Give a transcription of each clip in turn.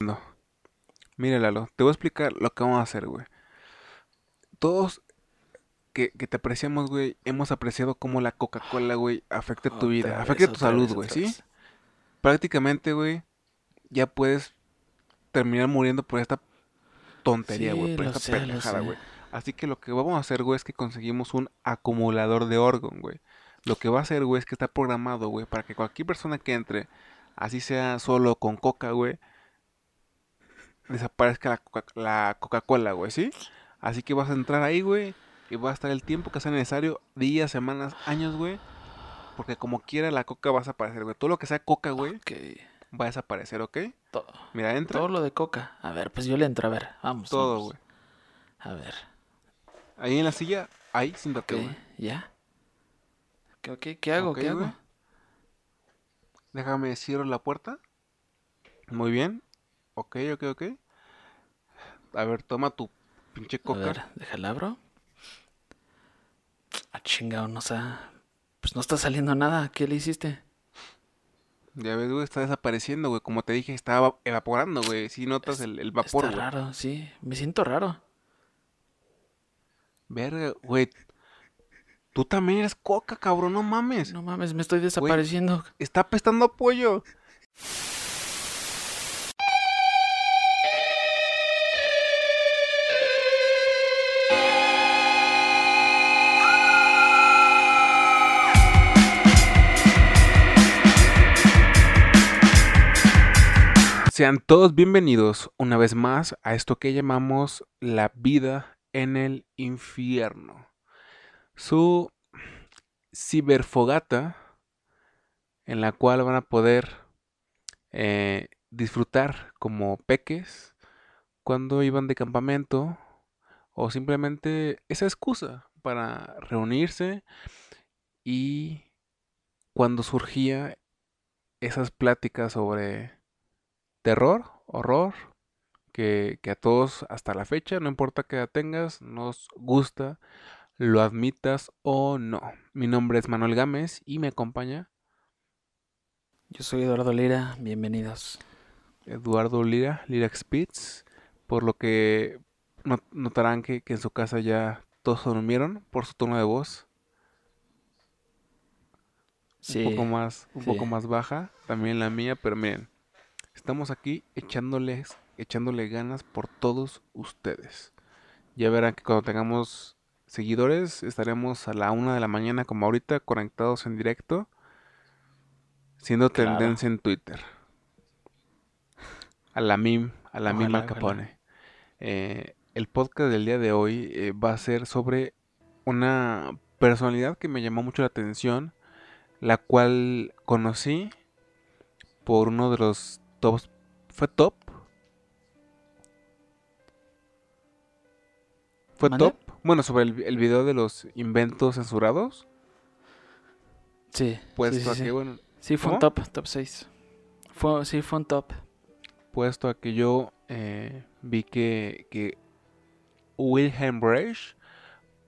No. Mira, Lalo, te voy a explicar lo que vamos a hacer, güey. Todos que, que te apreciamos, güey, hemos apreciado cómo la Coca-Cola, güey, afecta tu vida, Otra afecta vez, tu salud, vez, güey, ¿sí? vez. Prácticamente, güey, ya puedes terminar muriendo por esta tontería, Sí, güey, por esta sé, pendejada, güey. Así que lo que vamos a hacer, güey, es que conseguimos un acumulador de órgano, güey. Lo que va a hacer, güey, es que está programado, güey, para que cualquier persona que entre, así sea solo con coca, güey, desaparezca la Coca- la Coca-Cola, güey, ¿sí? Así que vas a entrar ahí, güey, y va a estar el tiempo que sea necesario, días, semanas, años, güey. Porque como quiera la coca va a desaparecer, güey. Todo lo que sea coca, güey, Ok. va a desaparecer, ¿ok? Todo, Mira, entra todo lo de coca. A ver, pues yo le entro, a ver. Vamos. todo, güey. A ver. Ahí en la silla, ahí, siéntate, Ok, güey. ¿ya? Ok, ok, ¿qué hago? ¿Qué hago? Déjame cierro la puerta. Muy bien. Ok, ok, ok. A ver, toma tu pinche A coca. ver, déjala abro. Ah, chingado, no está... Pues no está saliendo nada. ¿Qué le hiciste? Ya ves, güey, está desapareciendo, güey. Como te dije, está eva- evaporando, güey. Si notas el, el vapor, Está güey. raro, sí. Me siento raro. Verga, güey. Tú también eres coca, cabrón, no mames. No mames, me estoy desapareciendo. Está apestando a pollo. Sean todos bienvenidos una vez más a esto que llamamos la vida en el infierno. Su ciberfogata en la cual van a poder eh, disfrutar como peques cuando iban de campamento o simplemente esa excusa para reunirse y cuando surgía esas pláticas sobre terror, horror, que, que a todos hasta la fecha, no importa qué edad tengas, nos gusta, lo admitas o no. Mi nombre es Manuel Gámez y me acompaña Yo soy Eduardo Lira, bienvenidos. Eduardo Lira, Lira Spitz, por lo que no- notarán que, que en su casa ya todos se durmieron por su tono de voz, Sí, un poco más, un sí. poco más baja, también la mía, pero miren, estamos aquí echándoles, echándole ganas por todos ustedes. Ya verán que cuando tengamos seguidores estaremos a la una de la mañana como ahorita conectados en directo, siendo Claro. tendencia en Twitter. A la mim, a la mim Ojalá, Al Capone. Eh, el podcast del día de hoy eh, va a ser sobre una personalidad que me llamó mucho la atención, la cual conocí por uno de los tops. ¿Fue top? ¿Fue top? Bueno, sobre el, el video de los inventos censurados. Sí, Puesto sí, sí, a que, bueno, Sí, fue un top, top 6. Fue, sí, fue un top. puesto a que yo eh, vi que, que Wilhelm Reich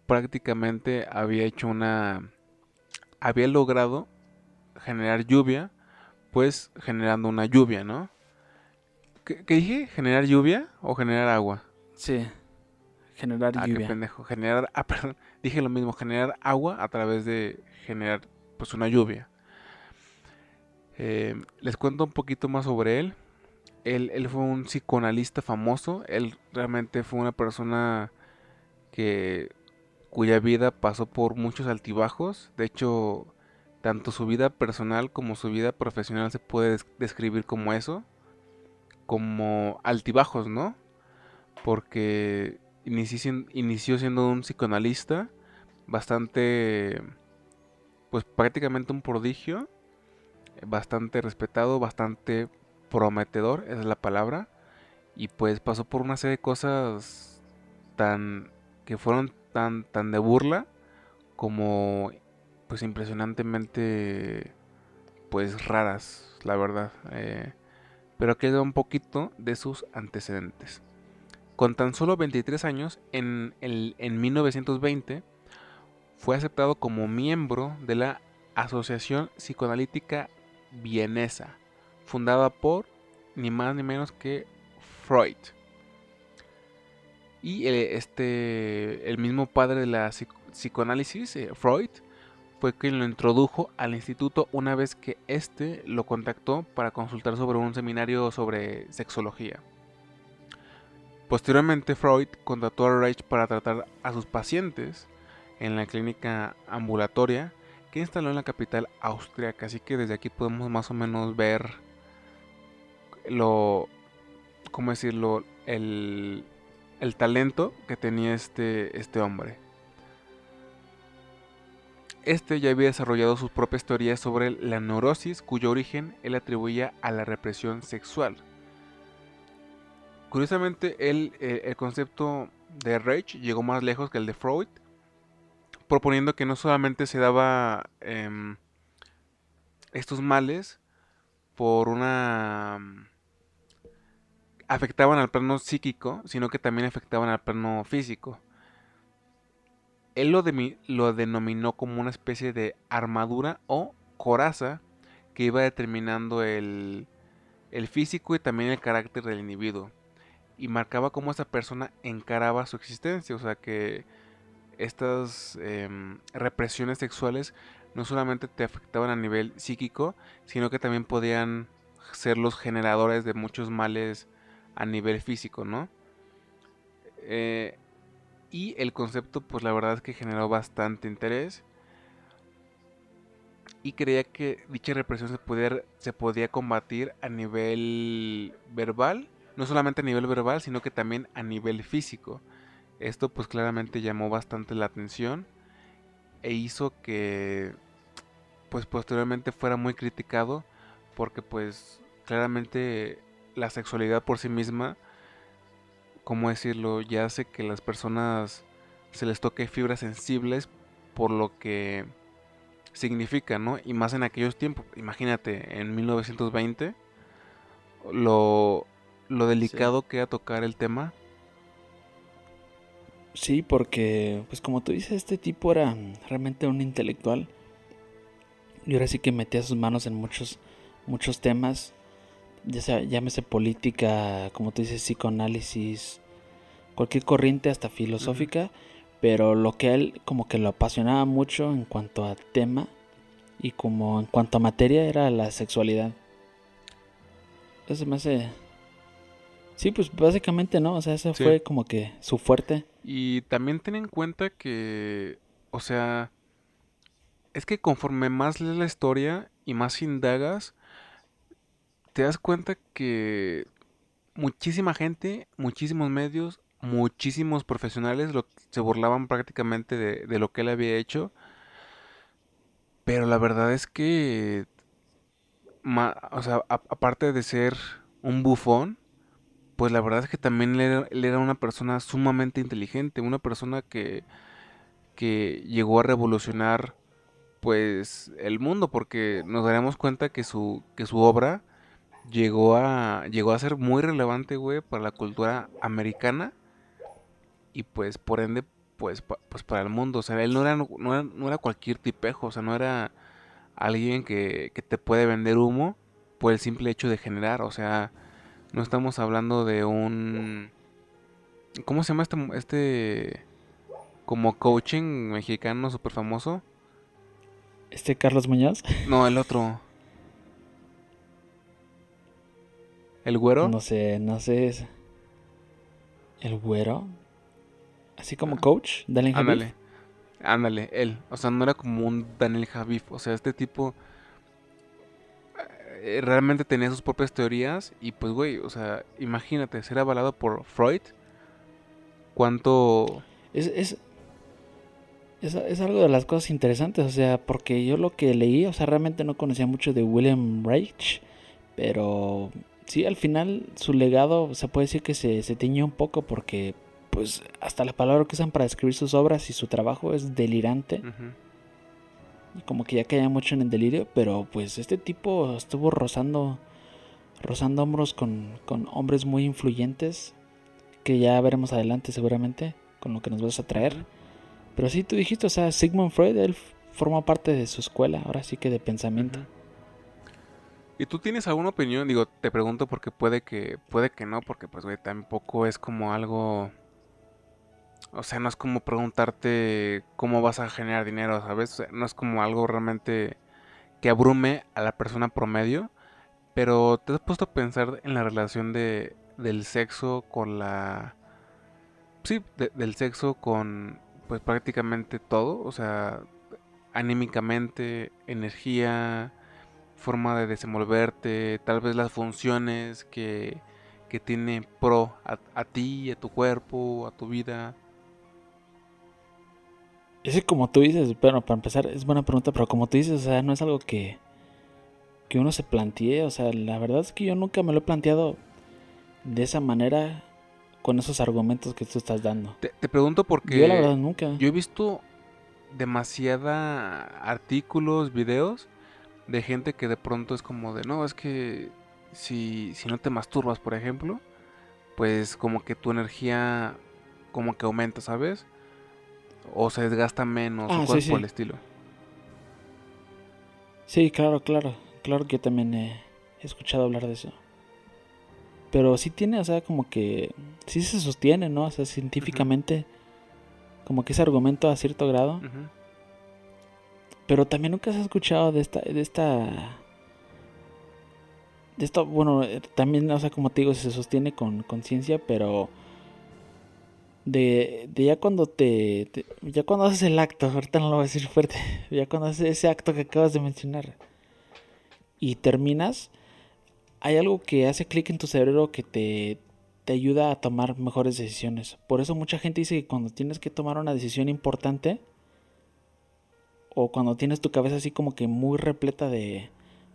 prácticamente había hecho una había logrado generar lluvia pues generando una lluvia ¿no? ¿qué, qué dije? ¿generar lluvia o generar agua? Sí, generar ah qué lluvia. pendejo generar ah perdón dije lo mismo generar agua a través de generar pues una lluvia Eh, les cuento un poquito más sobre él él, él fue un psicoanalista famoso. Él realmente fue una persona que cuya vida pasó por muchos altibajos. De hecho, tanto su vida personal como su vida profesional se puede des- describir como eso, como altibajos, ¿no? Porque inició, sien- inició siendo un psicoanalista bastante, pues prácticamente un prodigio, bastante respetado, bastante prometedor, esa es la palabra. Y pues pasó por una serie de cosas tan que fueron tan tan de burla como pues impresionantemente pues raras, la verdad. Eh, pero doy un poquito de sus antecedentes. Con tan solo 23 años, en, el, en 1920, fue aceptado como miembro de la Asociación Psicoanalítica Vienesa, fundada por ni más ni menos que Freud. Y eh, este, el mismo padre de la psicoanálisis, eh, Freud, fue quien lo introdujo al instituto una vez que éste lo contactó para consultar sobre un seminario sobre sexología. Posteriormente, Freud contrató a Reich para tratar a sus pacientes en la clínica ambulatoria que instaló en la capital austríaca. Así que desde aquí podemos más o menos ver lo, ¿cómo decirlo? El, el talento que tenía este, este hombre. Este ya había desarrollado sus propias teorías sobre la neurosis, cuyo origen él atribuía a la represión sexual. Curiosamente, eh, el concepto de Reich llegó más lejos que el de Freud, proponiendo que no solamente se daba em, estos males por una afectaban al plano psíquico, sino que también afectaban al plano físico. Él lo, denominó como una especie de armadura o coraza que iba determinando el físico y también el carácter del individuo. Y marcaba cómo esa persona encaraba su existencia. O sea que estas em, represiones sexuales no solamente te afectaban a nivel psíquico, sino que también podían ser los generadores de muchos males a nivel físico, ¿no? Eh, y el concepto, pues la verdad es que generó bastante interés. Y creía que dicha represión se, podía, se podía combatir a nivel verbal, no solamente a nivel verbal, sino que también a nivel físico. Esto pues claramente llamó bastante la atención e hizo que pues posteriormente fuera muy criticado porque pues claramente la sexualidad por sí misma, ¿cómo decirlo? Ya hace que las personas se les toque fibras sensibles por lo que significa, ¿no? Y más en aquellos tiempos. Imagínate, en 1920, lo, lo delicado que era tocar el tema. Sí, porque, pues como tú dices, este tipo era realmente un intelectual. Y ahora sí que metía sus manos en muchos, muchos temas ya sea, llámese política, como tú dices, psicoanálisis, cualquier corriente hasta filosófica, pero lo que él como que lo apasionaba mucho en cuanto a tema y como en cuanto a materia era la sexualidad. Eso me hace... Sí, pues básicamente no, o sea, ese fue como que su fuerte. Y también ten en cuenta que, o sea, es que conforme más lees la historia y más indagas, te das cuenta que muchísima gente, muchísimos medios, muchísimos profesionales se burlaban prácticamente de, lo que él había hecho. Pero la verdad es que, o sea, aparte de ser un bufón, pues la verdad es que también él era, una persona sumamente inteligente, una persona que, que llegó a revolucionar pues el mundo, porque nos daremos cuenta que su, que su obra llegó a, llegó a ser muy relevante, güey, para la cultura americana y pues por ende, pues, pues para el mundo. O sea, él no era, no era, cualquier tipejo, o sea, no era alguien que, que te puede vender humo por el simple hecho de generar, o sea, no estamos hablando de un... ¿Cómo se llama este, este como coaching mexicano súper famoso? ¿Este Carlos Muñoz? No, el otro. ¿El güero? No sé, no sé. ¿El güero? Así como ah. coach, Daniel Javif. Ándale, ándale, él. O sea, no era como un Daniel Javif. O sea, este tipo realmente tenía sus propias teorías. Y pues, güey, o sea, imagínate, ser avalado por Freud. ¿Cuánto...? Es, es, es, es, algo de las cosas interesantes, o sea, porque yo lo que leí, o sea, realmente no conocía mucho de William Reich, pero sí, al final su legado se puede decir que se, se tiñó un poco porque pues hasta la palabra que usan para describir sus obras y su trabajo es delirante. Y como que ya caía mucho en el delirio, pero pues este tipo estuvo rozando, rozando hombros con, con hombres muy influyentes, que ya veremos adelante seguramente, con lo que nos vas a traer. Pero sí, tú dijiste, o sea, Sigmund Freud, él forma parte de su escuela, ahora sí que de pensamiento. ¿Y tú tienes alguna opinión? Digo, te pregunto porque puede que, puede que no, porque pues, güey, tampoco es como algo... O sea, no es como preguntarte cómo vas a generar dinero, ¿sabes? no es como algo realmente que abrume a la persona promedio. Pero te has puesto a pensar en la relación de, del sexo con la... Sí, del sexo con pues prácticamente todo. O sea, anímicamente, energía, forma de desenvolverte, tal vez las funciones que, que tiene pro a, ti, a tu cuerpo, a tu vida. Ese como tú dices, bueno, para empezar es buena pregunta, pero como tú dices, o sea, no es algo que, que uno se plantee, o sea, la verdad es que yo nunca me lo he planteado de esa manera con esos argumentos que tú estás dando. Te, te pregunto porque yo la verdad nunca. Yo he visto demasiada artículos, videos de gente que de pronto es como de, no, es que si, si no te masturbas, por ejemplo, pues como que tu energía como que aumenta, ¿sabes? O se desgasta menos ah, o cosas por el estilo. Sí, claro, claro. Claro que yo también he escuchado hablar de eso. Pero sí tiene, o sea, como que sí se sostiene, ¿no? O sea, científicamente, como que ese argumento a cierto grado. Pero también nunca se ha escuchado de esta, de esta, de esto, bueno, eh, también, o sea, como te digo, se sostiene con conciencia, pero de, de, ya cuando te, ya cuando haces el acto, ahorita no lo voy a decir fuerte, ya cuando haces ese acto que acabas de mencionar y terminas, hay algo que hace clic en tu cerebro que te, te ayuda a tomar mejores decisiones. Por eso mucha gente dice que cuando tienes que tomar una decisión importante, o cuando tienes tu cabeza así como que muy repleta de,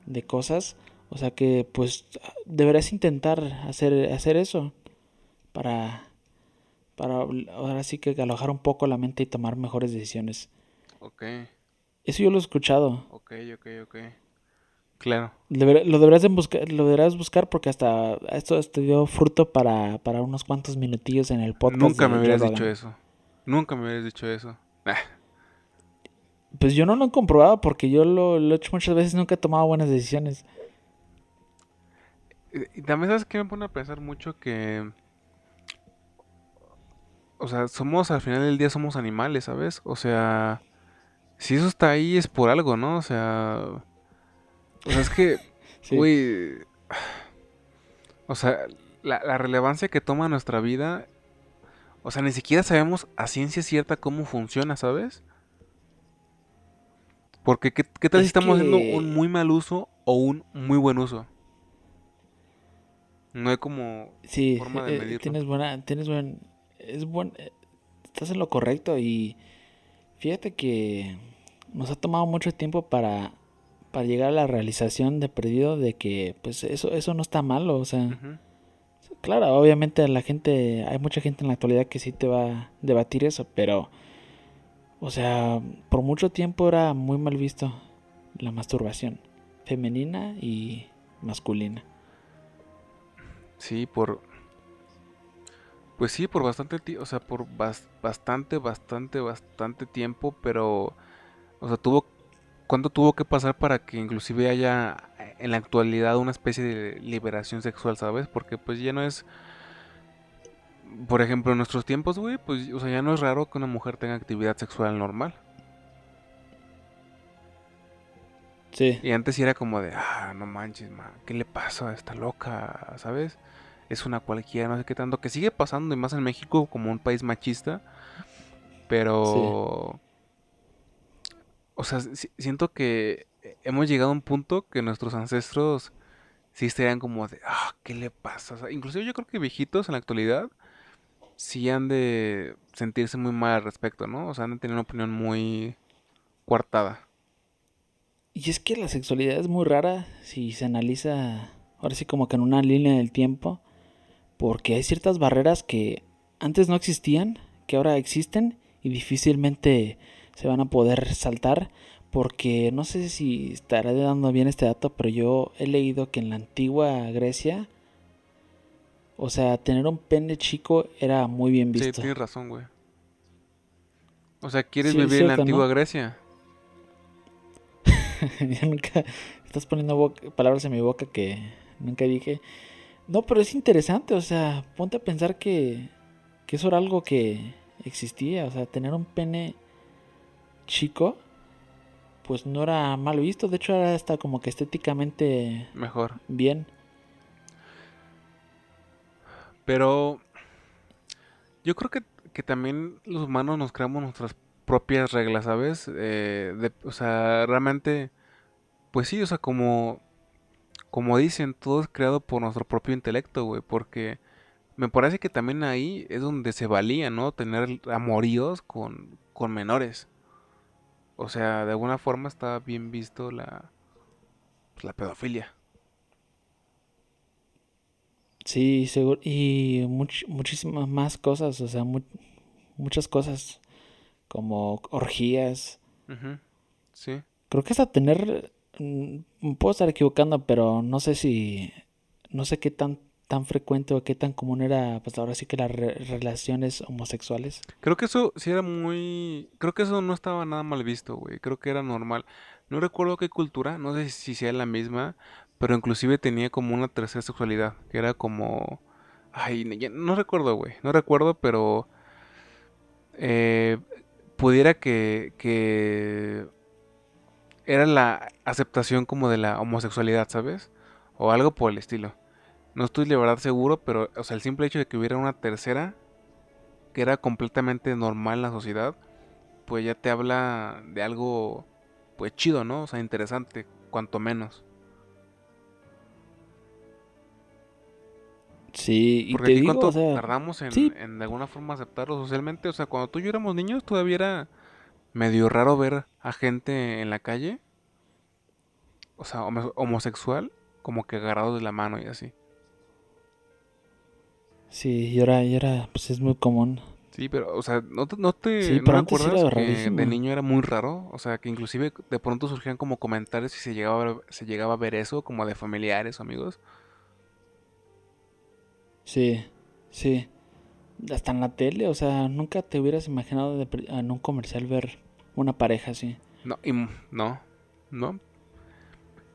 de cosas, o sea que pues deberás intentar hacer, hacer eso para, para ahora sí que alojar un poco la mente y tomar mejores decisiones. Ok. Eso yo lo he escuchado. Ok, ok, ok. Claro. Lo deberás, de buscar, lo deberás buscar porque hasta esto te dio fruto para, para unos cuantos minutillos en el podcast. Nunca me hubieras dicho eso. Nunca me hubieras dicho eso. Pues yo no lo he comprobado porque yo lo, he hecho muchas veces y nunca he tomado buenas decisiones. Y también sabes que me pone a pensar mucho que... O sea, somos, al final del día somos animales, ¿sabes? O sea, si eso está ahí es por algo, ¿no? O sea... O sea, es que... Uy... O sea, la, la relevancia que toma nuestra vida... O sea, ni siquiera sabemos a ciencia cierta cómo funciona, ¿sabes? Porque ¿qué, tal si estamos haciendo un muy mal uso o un muy buen uso? No hay como sí, forma de eh, medirlo. Tienes buena, tienes buen, es buen, eh, estás en lo correcto y fíjate que nos ha tomado mucho tiempo para, para llegar a la realización de perdido de que pues eso, eso no está malo, o sea, claro, obviamente la gente, hay mucha gente en la actualidad que sí te va a debatir eso, pero o sea, por mucho tiempo era muy mal visto la masturbación femenina y masculina. Sí, por pues sí, por bastante o sea, por bastante bastante bastante tiempo, pero o sea, tuvo ¿cuánto tuvo que pasar para que inclusive haya en la actualidad una especie de liberación sexual, ¿sabes? Porque pues ya no es por ejemplo, en nuestros tiempos, güey, pues, o sea, ya no es raro que una mujer tenga actividad sexual normal. Sí. Y antes era como de, ah, no manches, ma, ¿qué le pasa? Está loca, ¿sabes? Es una cualquiera, no sé qué tanto. Que sigue pasando, y más en México, como un país machista. Pero. O sea, siento que hemos llegado a un punto que nuestros ancestros sí estarían como de, ah, ¿qué le pasa? O sea, inclusive yo creo que viejitos en la actualidad sí han de sentirse muy mal al respecto, ¿no? O sea, han de tener una opinión muy coartada. Y es que la sexualidad es muy rara si se analiza, ahora sí como que en una línea del tiempo, porque hay ciertas barreras que antes no existían, que ahora existen y difícilmente se van a poder saltar, porque no sé si estaré dando bien este dato, pero yo he leído que en la antigua Grecia o sea, tener un pene chico era muy bien visto. Sí, tienes razón, güey. O sea, ¿quieres vivir en la antigua Grecia? ya nunca estás poniendo palabras en mi boca que nunca dije. No, pero es interesante, o sea, ponte a pensar que, que eso era algo que existía, o sea, tener un pene chico, pues no era mal visto, de hecho era hasta como que estéticamente mejor. Bien. Pero yo creo que, que también los humanos nos creamos nuestras propias reglas, ¿sabes? Eh, de, o sea, realmente, pues sí, o sea, como, como dicen, todo es creado por nuestro propio intelecto, güey, porque me parece que también ahí es donde se valía, ¿no? Tener amoríos con, con menores. O sea, de alguna forma está bien visto la, pues, la pedofilia. Sí, seguro. Y muchísimas más cosas, o sea, muchas cosas como orgías. Sí. Creo que es a tener, puedo estar equivocando, pero no sé si, no sé qué tan tan frecuente o qué tan común era, pues ahora sí que las relaciones homosexuales. Creo que eso sí era muy, creo que eso no estaba nada mal visto, güey. Creo que era normal. No recuerdo qué cultura, no sé si sea la misma, pero inclusive tenía como una tercera sexualidad, que era como, ay, no recuerdo, güey, no recuerdo, pero eh, pudiera que, que era la aceptación como de la homosexualidad, ¿sabes? O algo por el estilo. No estoy de verdad seguro, pero o sea, el simple hecho de que hubiera una tercera que era completamente normal en la sociedad, pues ya te habla de algo pues chido, ¿no? O sea, interesante, cuanto menos. Sí, y Porque te cuánto tardamos en, en, de alguna forma aceptarlo socialmente. O sea, cuando tú y yo éramos niños todavía era medio raro ver a gente en la calle, o sea, homosexual, como que agarrados de la mano y así. Sí, y ahora, y ahora pues es muy común. Sí, pero, o sea, ¿no te, no te ¿no acuerdas que de niño era muy raro? O sea, que inclusive de pronto surgían como comentarios y se llegaba a ver, se llegaba a ver eso, como de familiares o amigos. Sí, sí. Hasta en la tele, o sea, nunca te hubieras imaginado en un comercial ver una pareja así. No, y, no, no.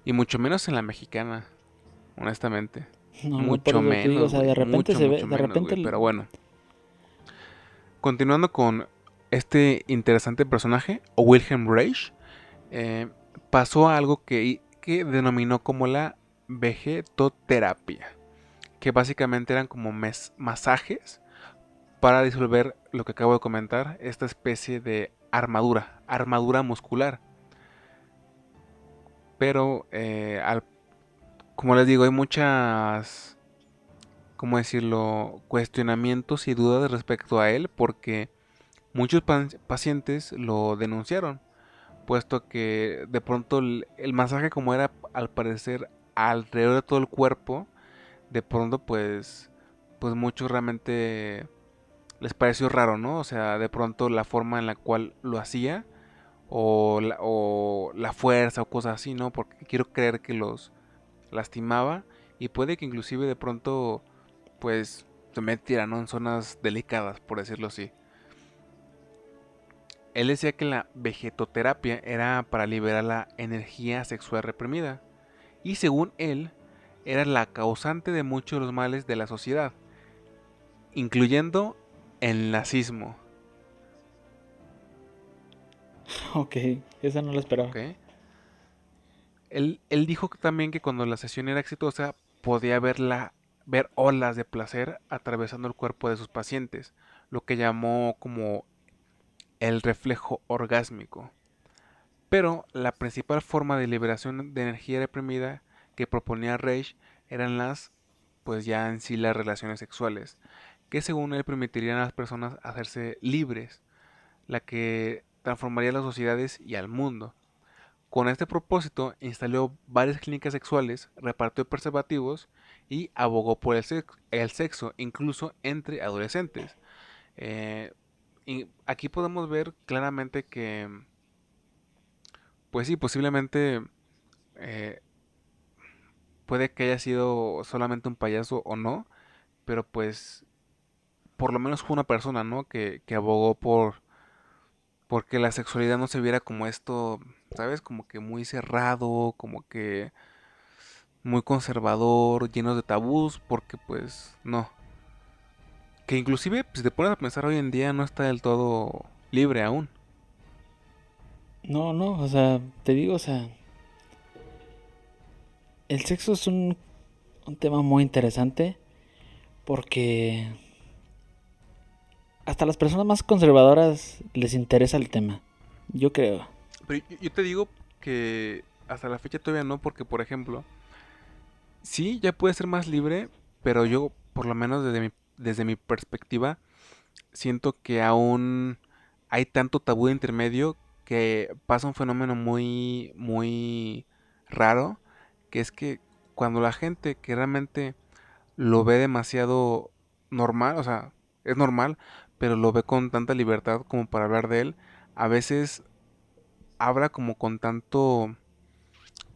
Y mucho menos en la mexicana, honestamente mucho menos. de repente se ve, de repente. pero bueno. Continuando con este interesante personaje, Wilhelm Reich, eh, pasó algo que, que denominó como la vegetoterapia, que básicamente eran como masajes para disolver lo que acabo de comentar, esta especie de armadura, armadura muscular. Pero eh, al como les digo, hay muchas, ¿cómo decirlo?, cuestionamientos y dudas respecto a él porque muchos pacientes lo denunciaron, puesto que de pronto el, masaje como era al parecer alrededor de todo el cuerpo, de pronto pues, pues muchos realmente les pareció raro, ¿no? O sea, de pronto la forma en la cual lo hacía o la, o la fuerza o cosas así, ¿no? Porque quiero creer que los lastimaba y puede que inclusive de pronto pues se metiera en zonas delicadas, por decirlo así. Él decía que la vegetoterapia era para liberar la energía sexual reprimida y según él era la causante de muchos de los males de la sociedad, incluyendo el nazismo. Ok, esa no la esperaba. Él, dijo también que cuando la sesión era exitosa podía verla, ver olas de placer atravesando el cuerpo de sus pacientes, lo que llamó como el reflejo orgásmico. Pero la principal forma de liberación de energía reprimida que proponía Reich eran las, pues ya en sí las relaciones sexuales, que según él permitirían a las personas hacerse libres, la que transformaría las sociedades y al mundo. Con este propósito instaló varias clínicas sexuales, repartió preservativos y abogó por el sexo, incluso entre adolescentes. Eh, y aquí podemos ver claramente que, pues sí, posiblemente eh, puede que haya sido solamente un payaso o no, pero pues por lo menos fue una persona, ¿no? Que, que abogó por porque la sexualidad no se viera como esto ¿sabes? Como que muy cerrado, como que muy conservador, lleno de tabús, porque pues no. Que inclusive, si te pones a pensar hoy en día, no está del todo libre aún. No, no, o sea, te digo, o sea, el sexo es un, un tema muy interesante porque hasta las personas más conservadoras les interesa el tema, yo creo. Pero yo te digo que hasta la fecha todavía no, porque por ejemplo, sí, ya puede ser más libre, pero yo, por lo menos desde mi, desde mi perspectiva, siento que aún hay tanto tabú de intermedio que pasa un fenómeno muy, muy raro, que es que cuando la gente que realmente lo ve demasiado normal, o sea, es normal, pero lo ve con tanta libertad como para hablar de él, a veces habla como con tanto,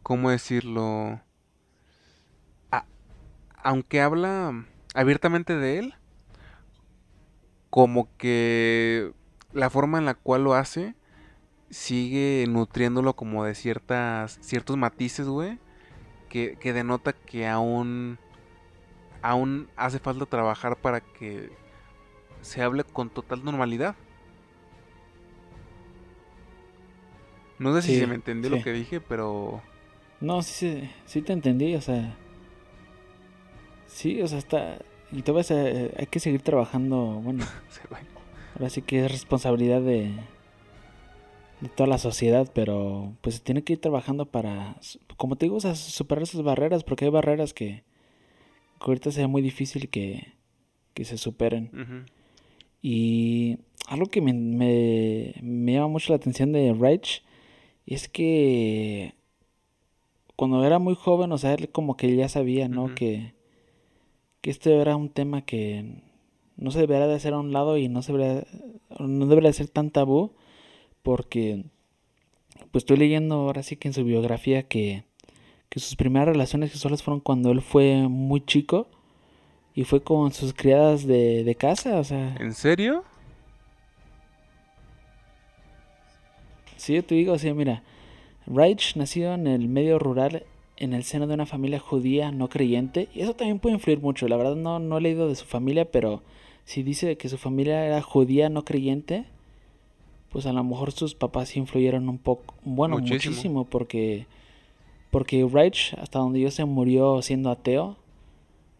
¿cómo decirlo? aunque habla abiertamente de él, como que la forma en la cual lo hace sigue nutriéndolo como de ciertas ciertos matices, güey, que, que denota que aún aún hace falta trabajar para que se hable con total normalidad. No sé si se me entendió lo que dije, pero no, sí, sí te entendí, o sea, sí, o sea, está y todavía se, hay que seguir trabajando, bueno. ahora sí que es responsabilidad de de toda la sociedad, pero pues se tiene que ir trabajando para, como te digo, o sea, superar esas barreras, porque hay barreras que, ahorita sea muy difícil que, que se superen. Y algo que me, me, llama mucho la atención de Reich es que cuando era muy joven, o sea, él como que ya sabía, ¿no? que, que esto era un tema que no se debería de hacer a un lado y no, se debería, no debería de ser tan tabú porque pues estoy leyendo ahora sí que en su biografía que, que sus primeras relaciones sexuales fueron cuando él fue muy chico y fue con sus criadas de, de casa, o sea... ¿En serio? Sí, yo te digo, o sea, mira, Reich nació en el medio rural en el seno de una familia judía no creyente y eso también puede influir mucho. La verdad no, no he leído de su familia, pero si dice que su familia era judía no creyente, pues a lo mejor sus papás influyeron un poco, bueno, muchísimo, porque porque Reich, hasta donde yo se murió siendo ateo.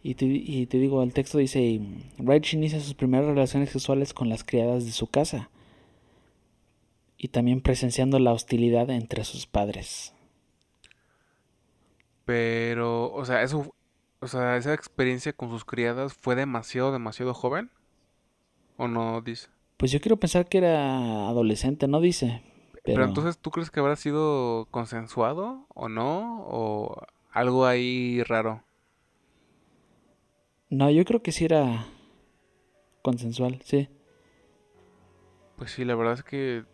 Y te, y te digo, el texto dice, Reich inicia sus primeras relaciones sexuales con las criadas de su casa. Y también presenciando la hostilidad entre sus padres. Pero, o sea, eso, o sea, esa experiencia con sus criadas fue demasiado, demasiado joven. ¿O no dice? Pues yo quiero pensar que era adolescente, no dice. Pero... entonces, ¿tú crees que habrá sido consensuado o no? ¿O algo ahí raro? No, yo creo que sí era consensual, sí. Pues sí, la verdad es que...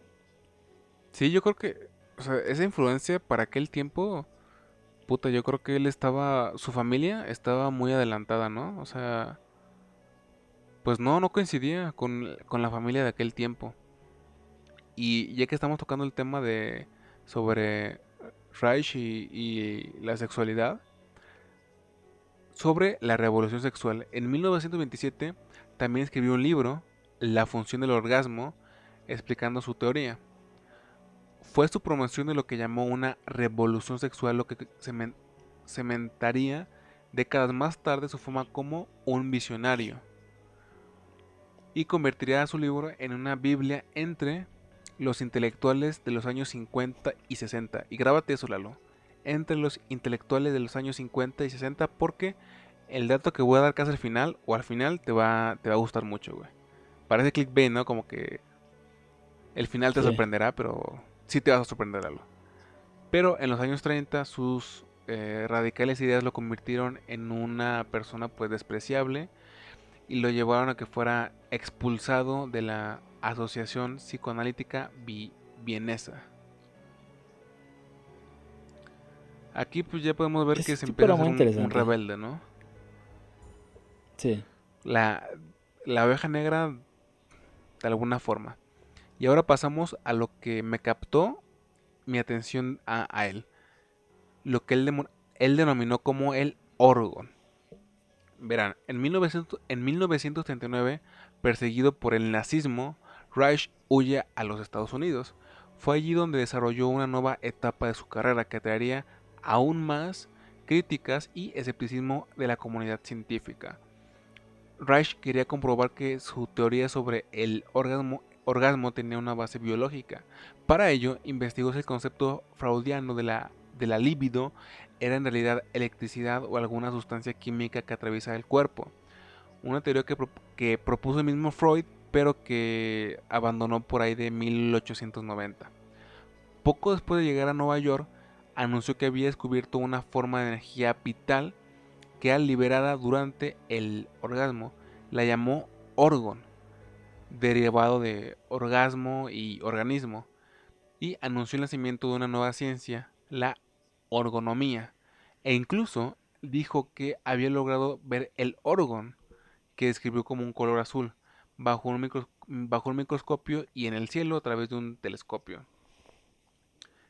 Sí, yo creo que... O sea, esa influencia para aquel tiempo... Puta, yo creo que él estaba... Su familia estaba muy adelantada, ¿no? O sea pues no, no coincidía con, la familia de aquel tiempo. Y ya que estamos tocando el tema de sobre Reich y, la sexualidad, sobre la revolución sexual. En 1927 también escribió un libro, La función del orgasmo, explicando su teoría. Fue su promoción de lo que llamó una revolución sexual, lo que cementaría décadas más tarde su fama como un visionario y convertiría su libro en una Biblia entre los intelectuales de los años 50 y 60. Y grábate eso, Lalo. Entre los intelectuales de los años 50 y 60 porque el dato que voy a dar casi al final o al final te va, te va a gustar mucho, güey. Parece clickbait, ¿no? Como que el final te sorprenderá, pero sí te vas a sorprender, Lalo. Pero en los años 30 sus eh, radicales ideas lo convirtieron en una persona pues despreciable y lo llevaron a que fuera expulsado de la Asociación Psicoanalítica Vienesa. Aquí pues ya podemos ver que se empieza a ser un, rebelde, ¿no? Sí. La, la oveja negra de alguna forma. Y ahora pasamos a lo que me captó mi atención a, él, lo que él, él denominó como el Orgon. Verán, en, 1900, en 1939, perseguido por el nazismo, Reich huye a los Estados Unidos. Fue allí donde desarrolló una nueva etapa de su carrera que traería aún más críticas y escepticismo de la comunidad científica. Reich quería comprobar que su teoría sobre el orgasmo, tenía una base biológica. Para ello, investigó si el concepto freudiano de la, libido era en realidad electricidad o alguna sustancia química que atraviesa el cuerpo. Una teoría que propuso el mismo Freud, pero que abandonó por ahí de 1890. Poco después de llegar a Nueva York, anunció que había descubierto una forma de energía vital que al liberada durante el orgasmo la llamó orgon, derivado de orgasmo y organismo, y anunció el nacimiento de una nueva ciencia, la orgonomía, e incluso dijo que había logrado ver el orgon, que describió como un color azul, bajo un, bajo un microscopio y en el cielo a través de un telescopio.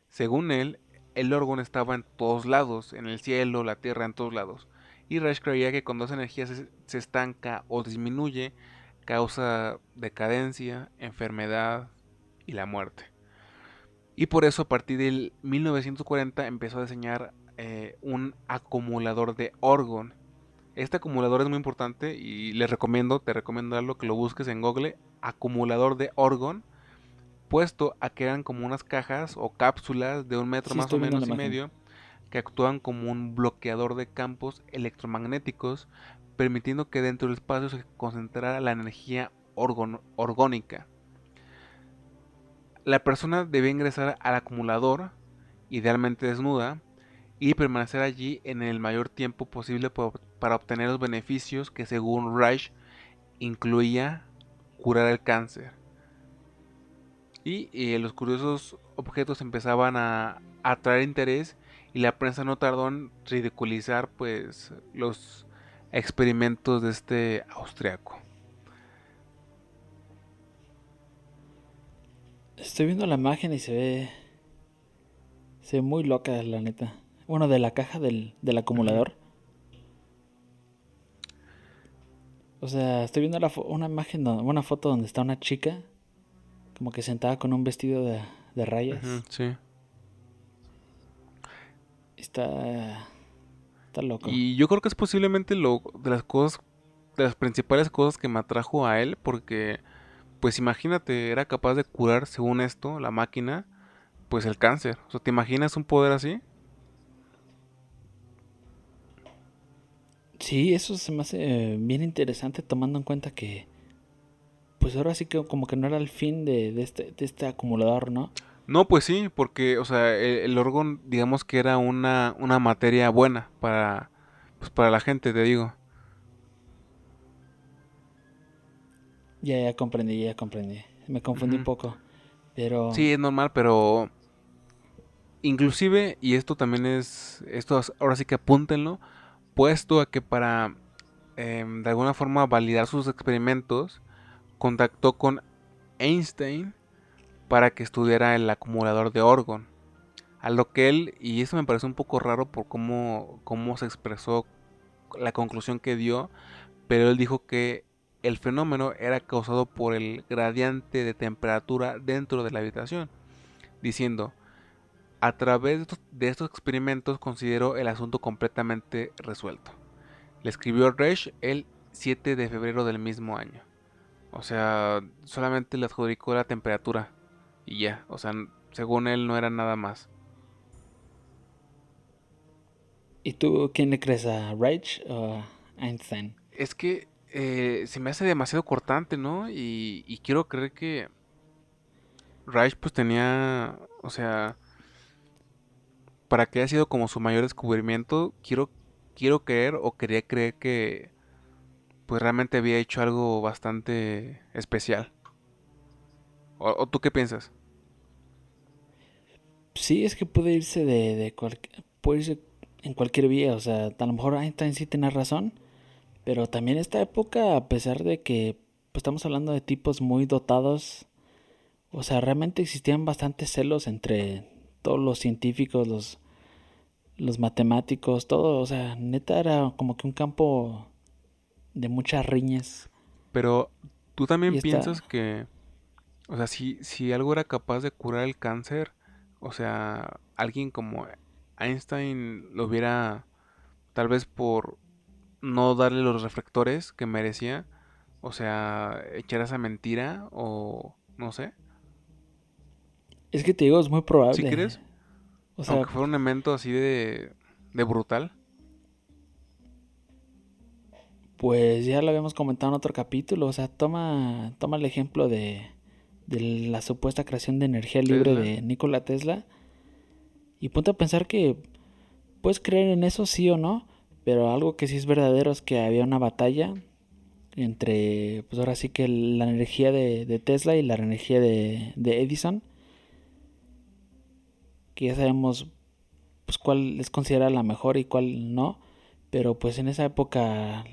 Según él, el orgon estaba en todos lados, en el cielo, la tierra, en todos lados y Reich creía que cuando esa energía se, estanca o disminuye, causa decadencia, enfermedad y la muerte. Y por eso a partir del 1940 empezó a diseñar eh, un acumulador de orgón. Este acumulador es muy importante y les recomiendo, te recomiendo que lo busques en Google, acumulador de orgón, puesto a que eran como unas cajas o cápsulas de un metro más o menos y medio que actúan como un bloqueador de campos electromagnéticos, permitiendo que dentro del espacio se concentrara la energía orgónica. La persona debe ingresar al acumulador, idealmente desnuda, y permanecer allí en el mayor tiempo posible para obtener los beneficios que según Reich incluía curar el cáncer. Y eh, los curiosos objetos empezaban a atraer interés y la prensa no tardó en ridiculizar pues los experimentos de este austriaco. Estoy viendo la imagen y se ve se ve muy loca la neta. Bueno, de la caja del, del acumulador. O sea, estoy viendo una imagen, una foto donde está una chica como que sentada con un vestido de, de rayas. sí. Está. Está loco. Y yo creo que es posiblemente lo de las cosas. De las principales cosas que me atrajo a él. Porque. Pues imagínate, era capaz de curar, según esto, la máquina. Pues el cáncer. O sea, ¿te imaginas un poder así? Sí, eso se me hace bien interesante tomando en cuenta que, pues ahora sí que como que no era el fin de, de, este, de este acumulador, ¿no? No, pues sí, porque, o sea, el, orgón, digamos que era una, una materia buena para, pues para la gente, te digo. Ya, ya comprendí, ya comprendí. Me confundí un poco, pero... Sí, es normal, pero... Inclusive, y esto también es, esto ahora sí que apúntenlo, puesto a que para, em, de alguna forma, validar sus experimentos, contactó con Einstein para que estudiara el acumulador de Orgon. A lo que él, y eso me parece un poco raro por cómo, cómo se expresó la conclusión que dio, pero él dijo que el fenómeno era causado por el gradiente de temperatura dentro de la habitación, diciendo, a través de estos experimentos considero el asunto completamente resuelto. Le escribió Reich el 7 de febrero del mismo año. O sea, solamente le adjudicó la temperatura y ya, o sea, según él no era nada más. ¿Y tú quién le crees a Reich o a Einstein? Es que eh, se me hace demasiado cortante, ¿no? Y, y quiero creer que Reich pues tenía, o sea, para que haya sido como su mayor descubrimiento, quiero, quiero creer o quería creer que pues realmente había hecho algo bastante especial. ¿O, tú qué piensas? Sí, es que puede irse de, de puede irse en cualquier vía, o sea, a lo mejor Einstein sí tiene razón, pero también esta época, a pesar de que pues, estamos hablando de tipos muy dotados, o sea, realmente existían bastantes celos entre todos los científicos, los, los matemáticos, todo, o sea, neta era como que un campo de muchas riñas. Pero tú también piensas que, o sea, si, si algo era capaz de curar el cáncer, o sea, alguien como Einstein lo hubiera, tal vez por no darle los reflectores que merecía, o sea, echar esa mentira o no sé. Es que te digo, es muy probable. ¿Sí crees? O sea, Aunque fuera un evento así de, de brutal. Pues ya lo habíamos comentado en otro capítulo. O sea, toma, toma el ejemplo de, de la supuesta creación de energía libre de Nikola Tesla. Y ponte a pensar que puedes creer en eso sí o no. Pero algo que sí es verdadero es que había una batalla entre, pues ahora sí que la energía de, Tesla y la energía de, de Edison que ya sabemos pues cuál es considerada la mejor y cuál no, pero pues en esa época,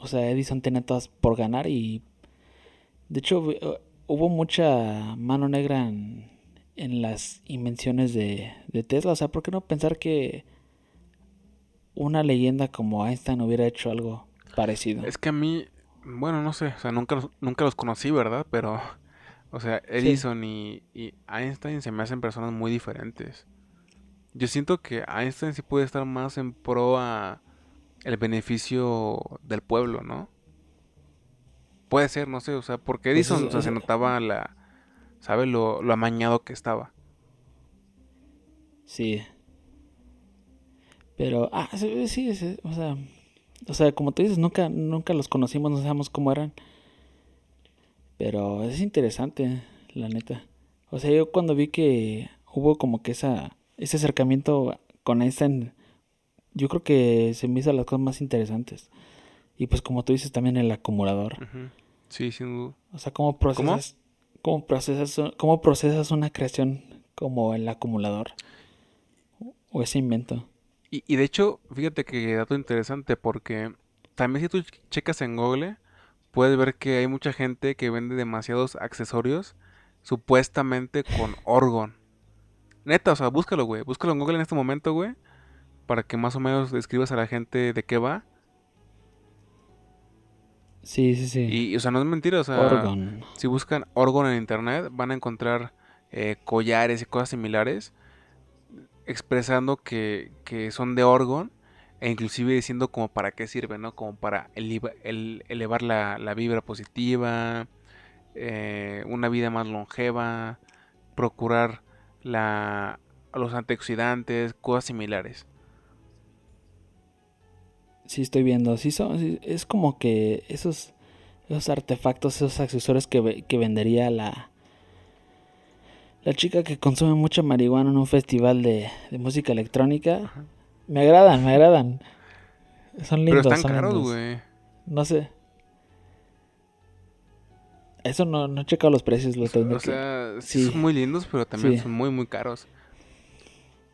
o sea, Edison tenía todas por ganar y de hecho eh, hubo mucha mano negra en, las invenciones de, de, Tesla, o sea, ¿por qué no pensar que una leyenda como Einstein hubiera hecho algo parecido? Es que a mí, bueno, no sé, o sea, nunca, nunca los conocí, ¿verdad? Pero o sea, Edison y, Einstein se me hacen personas muy diferentes. Yo siento que Einstein sí puede estar más en pro a el beneficio del pueblo, ¿no? Puede ser, no sé, o sea, porque pues Edison se notaba la, ¿sabes? Lo, lo amañado que estaba. Sí. Pero, ah, sí, sí, o sea, o sea, como tú dices, nunca, nunca los conocimos, no sabemos cómo eran. Pero es interesante, la neta. O sea, yo cuando vi que hubo como que esa, ese acercamiento con Einstein, yo creo que se me hizo las cosas más interesantes. Y pues como tú dices también el acumulador. Sí, sin duda. O sea, cómo procesas, ¿Cómo? procesas, cómo procesas una creación como el acumulador o ese invento. Y, y de hecho, fíjate que dato interesante porque también si tú checas en Google, puedes ver que hay mucha gente que vende demasiados accesorios supuestamente con Orgon. Neta, o sea, búscalo, güey. Búscalo en Google en este momento, güey. Para que más o menos describas a la gente de qué va. Sí, sí, sí. Y, o sea, no es mentira, o sea, si buscan Orgon en internet, van a encontrar eh, collares y cosas similares expresando que, que son de Orgon e inclusive diciendo como para qué sirve, ¿no? Como para elevar la, vibra positiva, eh, una vida más longeva, procurar la, los antioxidantes, cosas similares. Sí, estoy viendo. Sí, son, es como que esos, esos artefactos, esos accesorios que, que vendería la, la chica que consume mucha marihuana en un festival de, música electrónica. Me agradan, me agradan. Son lindos. Pero están caros, güey. No sé. Eso no, no he checado los precios. Los o, sea, sí, son muy lindos, pero también son muy, muy caros.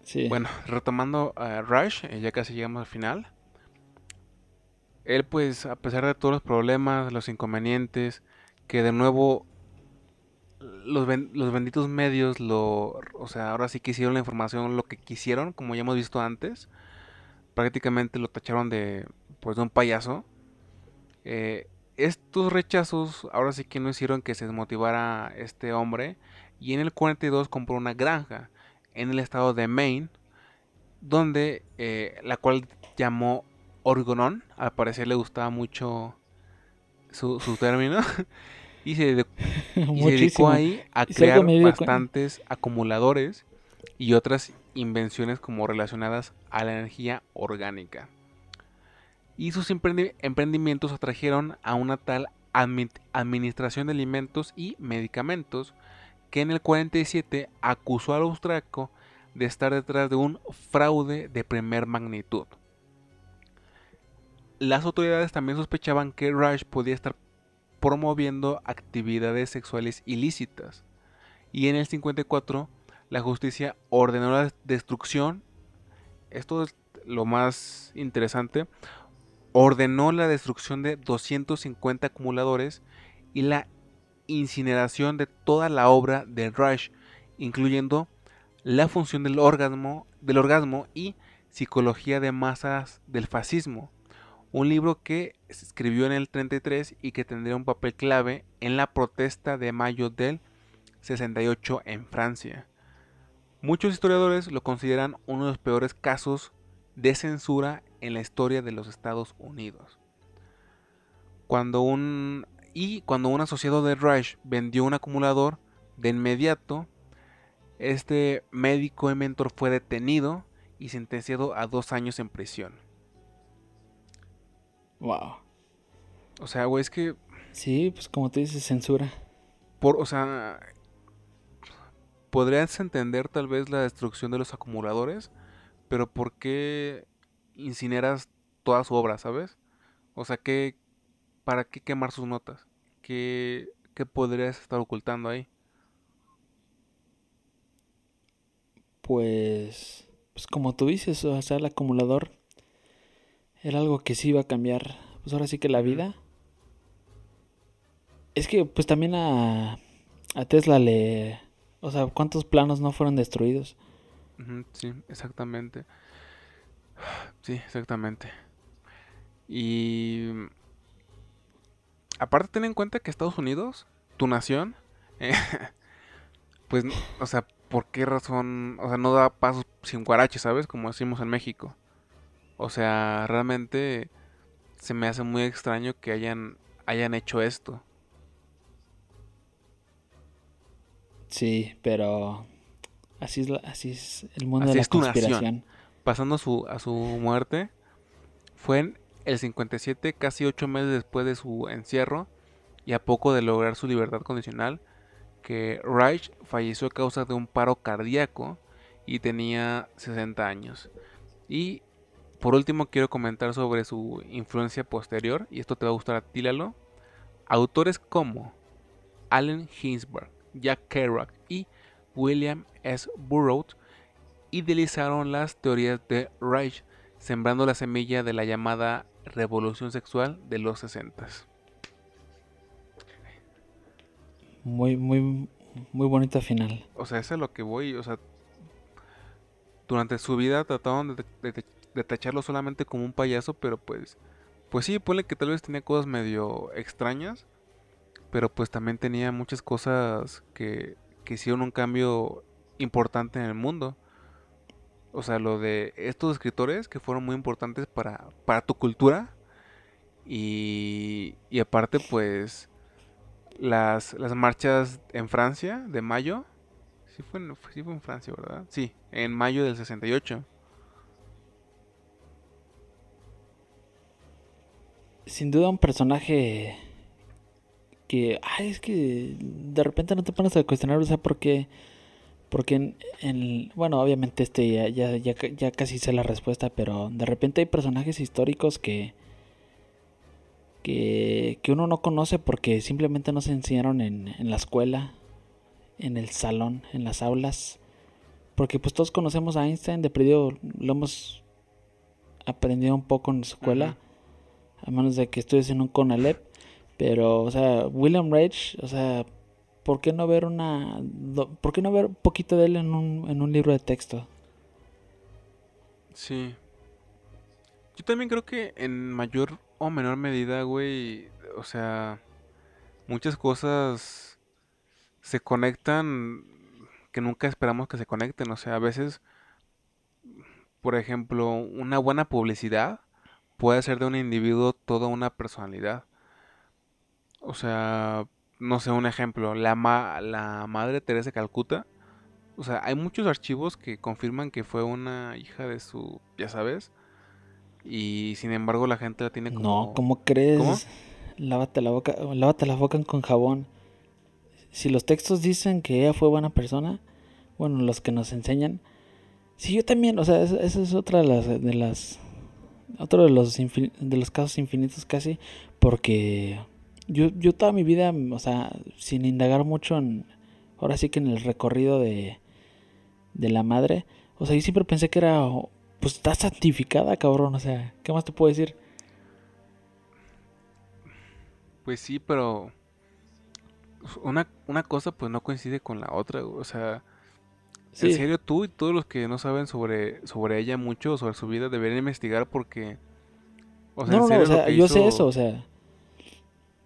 Sí. Bueno, retomando a Rush, eh, ya casi llegamos al final. Él, pues, a pesar de todos los problemas, los inconvenientes, que de nuevo los, los benditos medios lo, o sea, ahora sí que hicieron la información lo que quisieron, como ya hemos visto antes prácticamente lo tacharon de, pues, de un payaso. Eh, estos rechazos ahora sí que no hicieron que se desmotivara este hombre y en el 42 compró una granja en el estado de Maine donde eh, la cual llamó Orgonon al parecer le gustaba mucho su, término y, se, dedicó ahí a crear bastantes acumuladores y otras invenciones como relacionadas a la energía orgánica. Y sus emprendimientos atrajeron a una tal administración de alimentos y medicamentos que en el 47 acusó al austriaco de estar detrás de un fraude de primer magnitud. Las autoridades también sospechaban que Rush podía estar promoviendo actividades sexuales ilícitas. Y en el 54 la justicia ordenó la destrucción, esto es lo más interesante, ordenó la destrucción de 250 acumuladores y la incineración de toda la obra de Rush, incluyendo la función del orgasmo, del orgasmo y psicología de masas del fascismo. Un libro que se escribió en el 33 y que tendría un papel clave en la protesta de mayo del 68 en Francia. Muchos historiadores lo consideran uno de los peores casos de censura en la historia de los Estados Unidos. Cuando un y cuando un asociado de Reich vendió un acumulador, de inmediato este médico y mentor fue detenido y sentenciado a dos años en prisión. Wow. O sea, güey, es que. Sí, pues como tú dices, censura. Por, o sea. Podrías entender tal vez la destrucción de los acumuladores, pero ¿por qué incineras toda su obra, sabes? O sea, ¿qué, ¿para qué quemar sus notas? ¿Qué, qué podrías estar ocultando ahí? Pues, pues como tú dices, o sea, el acumulador era algo que sí iba a cambiar, pues ahora sí que la vida. Es que pues también a, a Tesla le... O sea, ¿cuántos planos no fueron destruidos? sí, exactamente. Sí, exactamente. Y aparte ten en cuenta que Estados Unidos, tu nación, pues, o sea, ¿por qué razón? O sea, no da pasos sin guarache, ¿sabes? Como decimos en México. O sea, realmente se me hace muy extraño que hayan, hayan hecho esto. Sí, pero así es, así es el mundo de la conspiración. Pasando a su, a su muerte, fue en el 57, casi ocho meses después de su encierro y a poco de lograr su libertad condicional, que Reich falleció a causa de un paro cardíaco y tenía 60 años. Y por último quiero comentar sobre su influencia posterior, y esto te va a gustar a ti, Lalo. Autores como Allen Ginsberg, Jack Kerouac y William S. Burroughs idealizaron las teorías de Reich, sembrando la semilla de la llamada revolución sexual de los 60. Muy, muy, muy bonita final. O sea, eso es lo que voy, o sea, durante su vida trataron de, tacharlo solamente como un payaso, pero pues, pues sí, ponle que tal vez tenía cosas medio extrañas, pero pues también tenía muchas cosas que, que hicieron un cambio importante en el mundo. O sea, lo de estos escritores que fueron muy importantes para, para tu cultura. Y, y aparte, pues, las, las marchas en Francia de mayo. Sí fue, en, sí fue en Francia, ¿verdad? Sí, en mayo del 68. Sin duda un personaje que, ay, es que de repente no te pones a cuestionar, o sea, porque, porque en, bueno, obviamente este ya, ya, ya, ya casi sé la respuesta, pero de repente hay personajes históricos que, que, uno no conoce porque simplemente no se enseñaron en, en, la escuela, en el salón, en las aulas. Porque pues todos conocemos a Einstein, de perdido lo hemos aprendido un poco en la escuela, a menos de que estudies en un CONALEP. Pero, o sea, William Reich, o sea, ¿por qué no ver una... ¿Por qué no ver un poquito de él en un, en un libro de texto? Sí. Yo también creo que en mayor o menor medida, güey, o sea, muchas cosas se conectan que nunca esperamos que se conecten. O sea, a veces, por ejemplo, una buena publicidad puede hacer de un individuo toda una personalidad. O sea, no sé, un ejemplo, la, la Madre Teresa de Calcuta. O sea, hay muchos archivos que confirman que fue una hija de su, ya sabes, y sin embargo la gente la tiene como... No, ¿cómo crees? ¿Cómo? Lávate la boca, lávate la boca con jabón. Si los textos dicen que ella fue buena persona, bueno, los que nos enseñan, sí, yo también, o sea, esa es otra de las, de las otro de los de los casos infinitos casi, porque yo, yo toda mi vida, o sea, sin indagar mucho en, ahora sí que en el recorrido de, de la madre, o sea, yo siempre pensé que era pues está santificada, cabrón. O sea, ¿qué más te puedo decir? Pues sí, pero una, una cosa pues no coincide con la otra. O sea, En serio, tú y todos los que no saben sobre, sobre ella mucho, sobre su vida, deberían investigar porque... O sea, no, no, o sea, yo sé eso, o sea...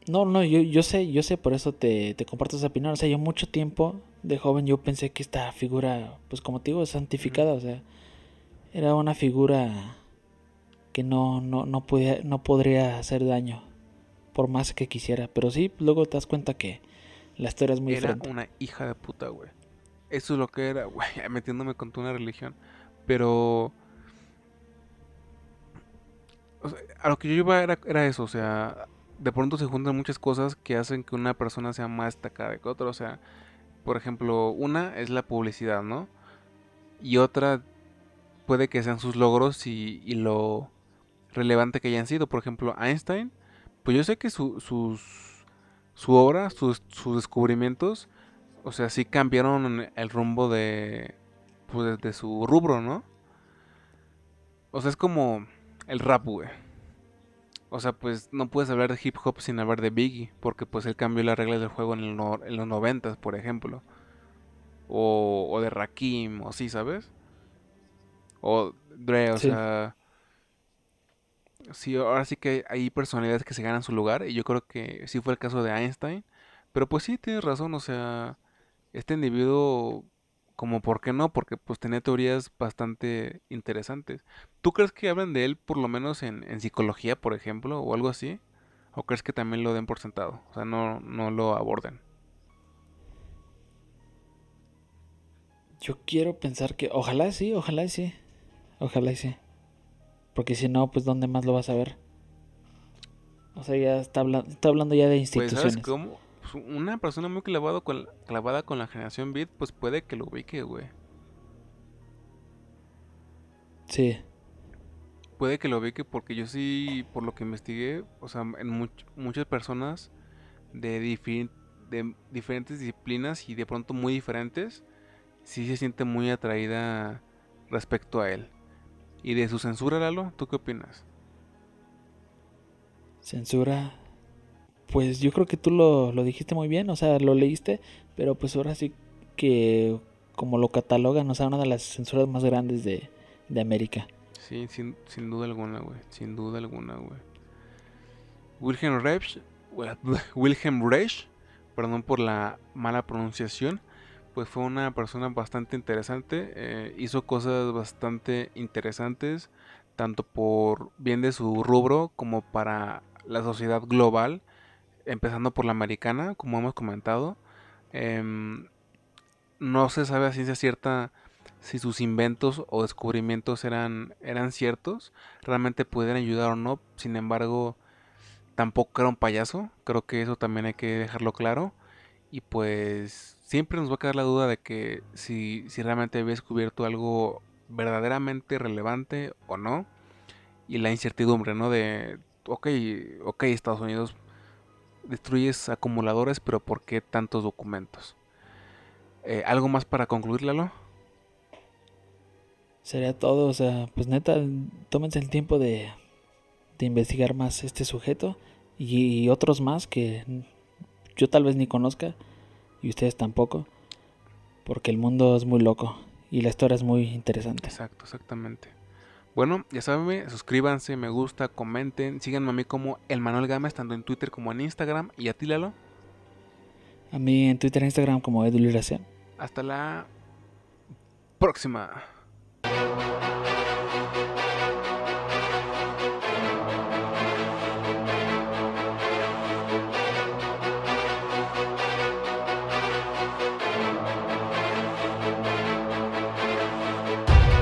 No, no, yo, yo sé, yo sé, por eso te, te comparto esa opinión. O sea, yo mucho tiempo de joven yo pensé que esta figura, pues como te digo, santificada, o sea, era una figura que no, no, no, podía, no podría hacer daño, por más que quisiera. Pero sí, luego te das cuenta que la historia es muy Era una hija de puta, güey. Eso es lo que era, güey, metiéndome con tu una religión. Pero... a lo que yo iba era, era eso, o sea, de pronto se juntan muchas cosas que hacen que una persona sea más destacada que otra. O sea, por ejemplo, una es la publicidad, ¿no? Y otra puede que sean sus logros y, lo relevante que hayan sido. Por ejemplo, Einstein, pues yo sé que su, sus, su obra, sus, sus descubrimientos, o sea, sí cambiaron el rumbo de, pues, de su rubro, ¿no? O sea, es como el rap, güey. O sea, pues no puedes hablar de hip hop sin hablar de Biggie, porque pues él cambió las reglas del juego en, los noventas, por ejemplo. O, de Rakim, o sí, ¿sabes? O Dre, o sea... Sí, ahora sí que hay personalidades que se ganan su lugar, y yo creo que sí fue el caso de Einstein. Pero pues sí, tienes razón, o sea, este individuo como por qué no, porque pues tenía teorías bastante interesantes. ¿Tú crees que hablan de él por lo menos en, psicología, por ejemplo, o algo así? ¿O crees que también lo den por sentado? O sea, no, no lo aborden. Yo quiero pensar que, ojalá sí, ojalá sí, ojalá sí. Porque si no, pues ¿dónde más lo vas a ver? O sea, ya está, hablando, está hablando ya de instituciones. Pues, ¿sabes cómo? Pues, una persona muy clavado con, clavada con la generación Beat, pues puede que lo ubique, güey. Sí. Puede que lo ubique porque yo sí, por lo que investigué, o sea, en muchas personas de, de diferentes disciplinas y de pronto muy diferentes, sí se siente muy atraída respecto a él. ¿Y de su censura, Lalo? ¿Tú qué opinas? Censura, pues yo creo que tú lo, dijiste muy bien, o sea, lo leíste, pero pues ahora sí que como lo catalogan, o sea, una de las censuras más grandes de, América. Sí, sin, sin, duda alguna, güey, sin duda alguna, güey. Wilhelm Reich, Wilhelm Reich, perdón por la mala pronunciación, pues fue una persona bastante interesante, eh, hizo cosas bastante interesantes, tanto por bien de su rubro como para la sociedad global empezando por la americana, como hemos comentado. Em, no se sabe a ciencia cierta si sus inventos o descubrimientos eran, eran ciertos, realmente pudieran ayudar o no. Sin embargo, tampoco era un payaso, creo que eso también hay que dejarlo claro. Y pues siempre nos va a quedar la duda de que si, si realmente había descubierto algo verdaderamente relevante o no. Y la incertidumbre, ¿no? De, ok, ok, Estados Unidos destruyes acumuladores, pero ¿por qué tantos documentos? Eh, ¿Algo más para concluir, Lalo? Sería todo, o sea, pues neta, tómense el tiempo de, de investigar más este sujeto y, otros más que yo tal vez ni conozca y ustedes tampoco, porque el mundo es muy loco y la historia es muy interesante. Exacto, exactamente. Bueno, ya saben, suscríbanse, me gusta, comenten, síganme a mí como el Manuel Gámez, tanto en Twitter como en Instagram. Y a ti, Lalo. A mí en Twitter e Instagram como Edu Hasta la próxima.